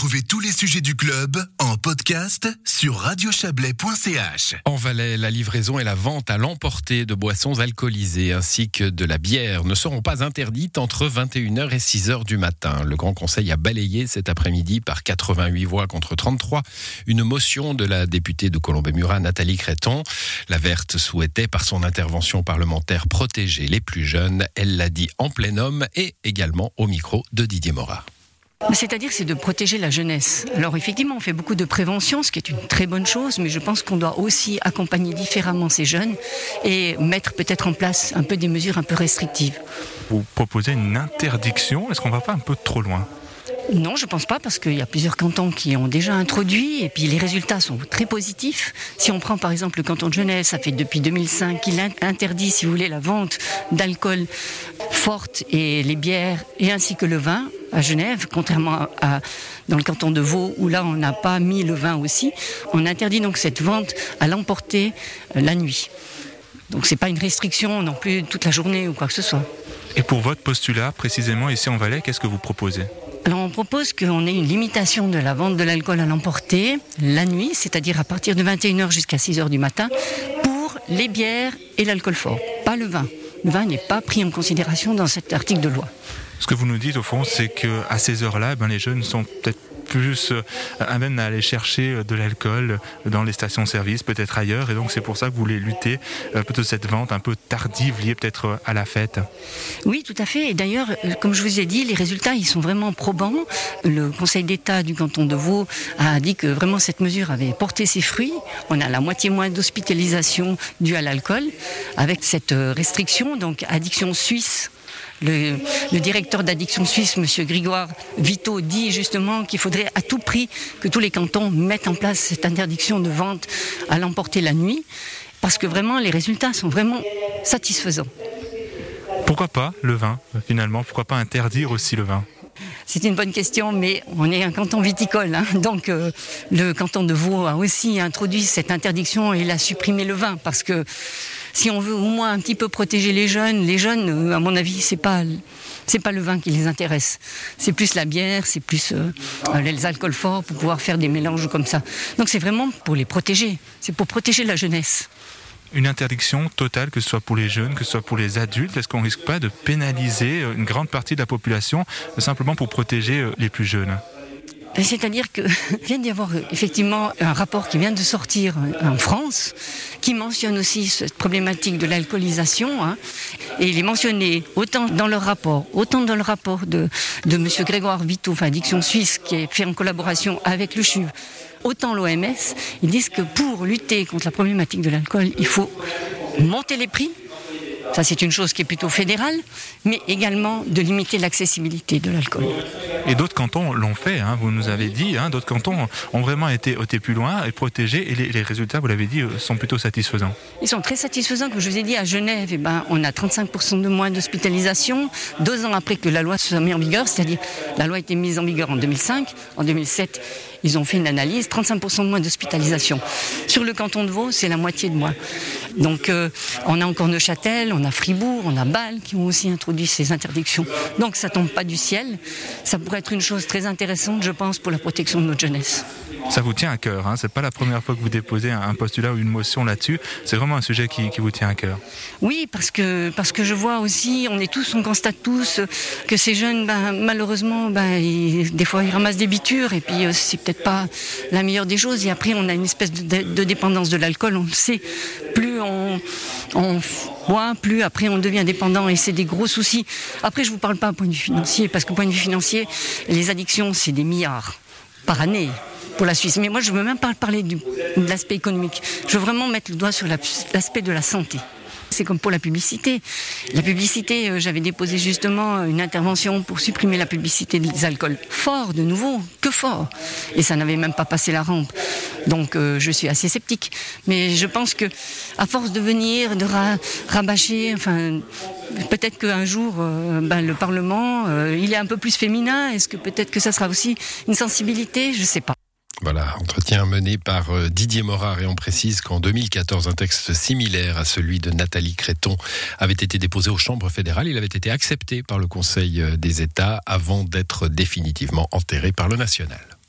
Retrouvez tous les sujets du club en podcast sur radiochablais.ch. En Valais, la livraison et la vente à l'emporter de boissons alcoolisées ainsi que de la bière ne seront pas interdites entre 21h et 6h du matin. Le Grand Conseil a balayé cet après-midi par 88 voix contre 33 une motion de la députée de Colombey-Murat, Nathalie Créton. La Verte souhaitait par son intervention parlementaire protéger les plus jeunes. Elle l'a dit en plein homme et également au micro de Didier Morat. C'est-à-dire, c'est de protéger la jeunesse. Alors, effectivement, on fait beaucoup de prévention, ce qui est une très bonne chose, mais je pense qu'on doit aussi accompagner différemment ces jeunes et mettre peut-être en place un peu des mesures un peu restrictives. Vous proposez une interdiction, est-ce qu'on va pas un peu trop loin? Non, je pense pas, parce qu'il y a plusieurs cantons qui ont déjà introduit, et puis les résultats sont très positifs. Si on prend par exemple le canton de Genève, ça fait depuis 2005 qu'il interdit, si vous voulez, la vente d'alcool forte et les bières, et ainsi que le vin à Genève, contrairement à, dans le canton de Vaud, où là on n'a pas mis le vin aussi. On interdit donc cette vente à l'emporter euh, la nuit. Donc c'est pas une restriction non plus toute la journée ou quoi que ce soit. Et pour votre postulat, précisément ici en Valais, qu'est-ce que vous proposez? Alors on propose qu'on ait une limitation de la vente de l'alcool à l'emporter la nuit, c'est-à-dire à partir de 21h jusqu'à 6h du matin, pour les bières et l'alcool fort, pas le vin. Le vin n'est pas pris en considération dans cet article de loi. Ce que vous nous dites au fond, c'est qu'à ces heures-là, ben, les jeunes sont peut-être plus euh, à même à aller chercher euh, de l'alcool dans les stations-service, peut-être ailleurs. Et donc c'est pour ça que vous voulez lutter euh, plutôt cette vente un peu tardive liée peut-être à la fête. Oui, tout à fait. Et d'ailleurs, comme je vous ai dit, les résultats, ils sont vraiment probants. Le Conseil d'État du canton de Vaud a dit que vraiment cette mesure avait porté ses fruits. On a la moitié moins d'hospitalisation due à l'alcool avec cette restriction, donc addiction suisse le, directeur d'addiction suisse, M. Grégoire Vito, dit justement qu'il faudrait à tout prix que tous les cantons mettent en place cette interdiction de vente à l'emporter la nuit, parce que vraiment les résultats sont vraiment satisfaisants. Pourquoi pas le vin, finalement? Pourquoi pas interdire aussi le vin? C'est une bonne question, mais on est un canton viticole. Hein. donc euh, le canton de Vaud a aussi introduit cette interdiction et il a supprimé le vin parce que si on veut au moins un petit peu protéger les jeunes, les jeunes, euh, à mon avis, c'est pas pas le vin qui les intéresse. C'est plus la bière, c'est plus euh, les alcools forts pour pouvoir faire des mélanges comme ça. Donc c'est vraiment pour les protéger. C'est pour protéger la jeunesse une interdiction totale, que ce soit pour les jeunes, que ce soit pour les adultes Est-ce qu'on risque pas de pénaliser une grande partie de la population simplement pour protéger les plus jeunes? C'est-à-dire que vient d'y avoir euh, effectivement un rapport qui vient de sortir euh, en France, qui mentionne aussi cette problématique de l'alcoolisation, hein, et il est mentionné autant dans le rapport, autant dans le rapport de, M. Grégoire Vito, enfin Addiction Suisse, qui est fait en collaboration avec le autant l'OMS, ils disent que pour lutter contre la problématique de l'alcool, il faut monter les prix, ça, c'est une chose qui est plutôt fédérale, mais également de limiter l'accessibilité de l'alcool. Et d'autres cantons l'ont fait, hein, vous nous avez dit, hein, d'autres cantons ont vraiment été, été plus loin et protégés, et les, résultats, vous l'avez dit, euh, sont plutôt satisfaisants. Ils sont très satisfaisants, comme je vous ai dit, à Genève, eh ben, on a 35% de moins d'hospitalisation, deux ans après que la loi soit mise en vigueur, c'est-à-dire la loi a été mise en vigueur en 2005, en 2007, ils ont fait une analyse, 35% de moins d'hospitalisation. Sur le canton de Vaud, c'est la moitié de moins. Donc euh, on a encore Neuchâtel, on a Fribourg, on a Bâle qui ont aussi introduit ces interdictions. Donc ça tombe pas du ciel. Ça pourrait être une chose très intéressante, je pense, pour la protection de notre jeunesse. Ça vous tient à cœur, hein c'est pas la première fois que vous déposez un postulat ou une motion là-dessus, c'est vraiment un sujet qui, vous tient à cœur. Oui, parce que, parce que je vois aussi, on est tous, on constate tous que ces jeunes, ben, malheureusement, ben, des fois ils ramassent des bitures et puis euh, c'est peut-être pas la meilleure des choses. Et après, on a une espèce de, dépendance de l'alcool, on le sait. Plus on, on plus après on devient dépendant et c'est des gros soucis. Après, je vous parle pas point de vue financier, parce que point de vue financier, les addictions, c'est des milliards par année pour la Suisse. Mais moi, je ne veux même pas parler de l'aspect économique. Je veux vraiment mettre le doigt sur l'aspect de la santé. C'est comme pour la publicité. La publicité, euh, j'avais déposé justement une intervention pour supprimer la publicité des alcools. Fort, de nouveau, que fort. Et ça n'avait même pas passé la rampe. Donc euh, je suis assez sceptique. Mais je pense que, à force de venir, de rabâcher, enfin, peut-être qu'un jour, euh, ben, le Parlement, il est un peu plus féminin. Est-ce que peut-être que ça sera aussi une sensibilité? Je ne sais pas. Voilà, entretien mené par euh, Didier Morard et on précise qu'en 2014, un texte similaire à celui de Nathalie Créton avait été déposé aux chambres fédérales. Il avait été accepté par le Conseil euh, des États avant d'être définitivement enterré par le national.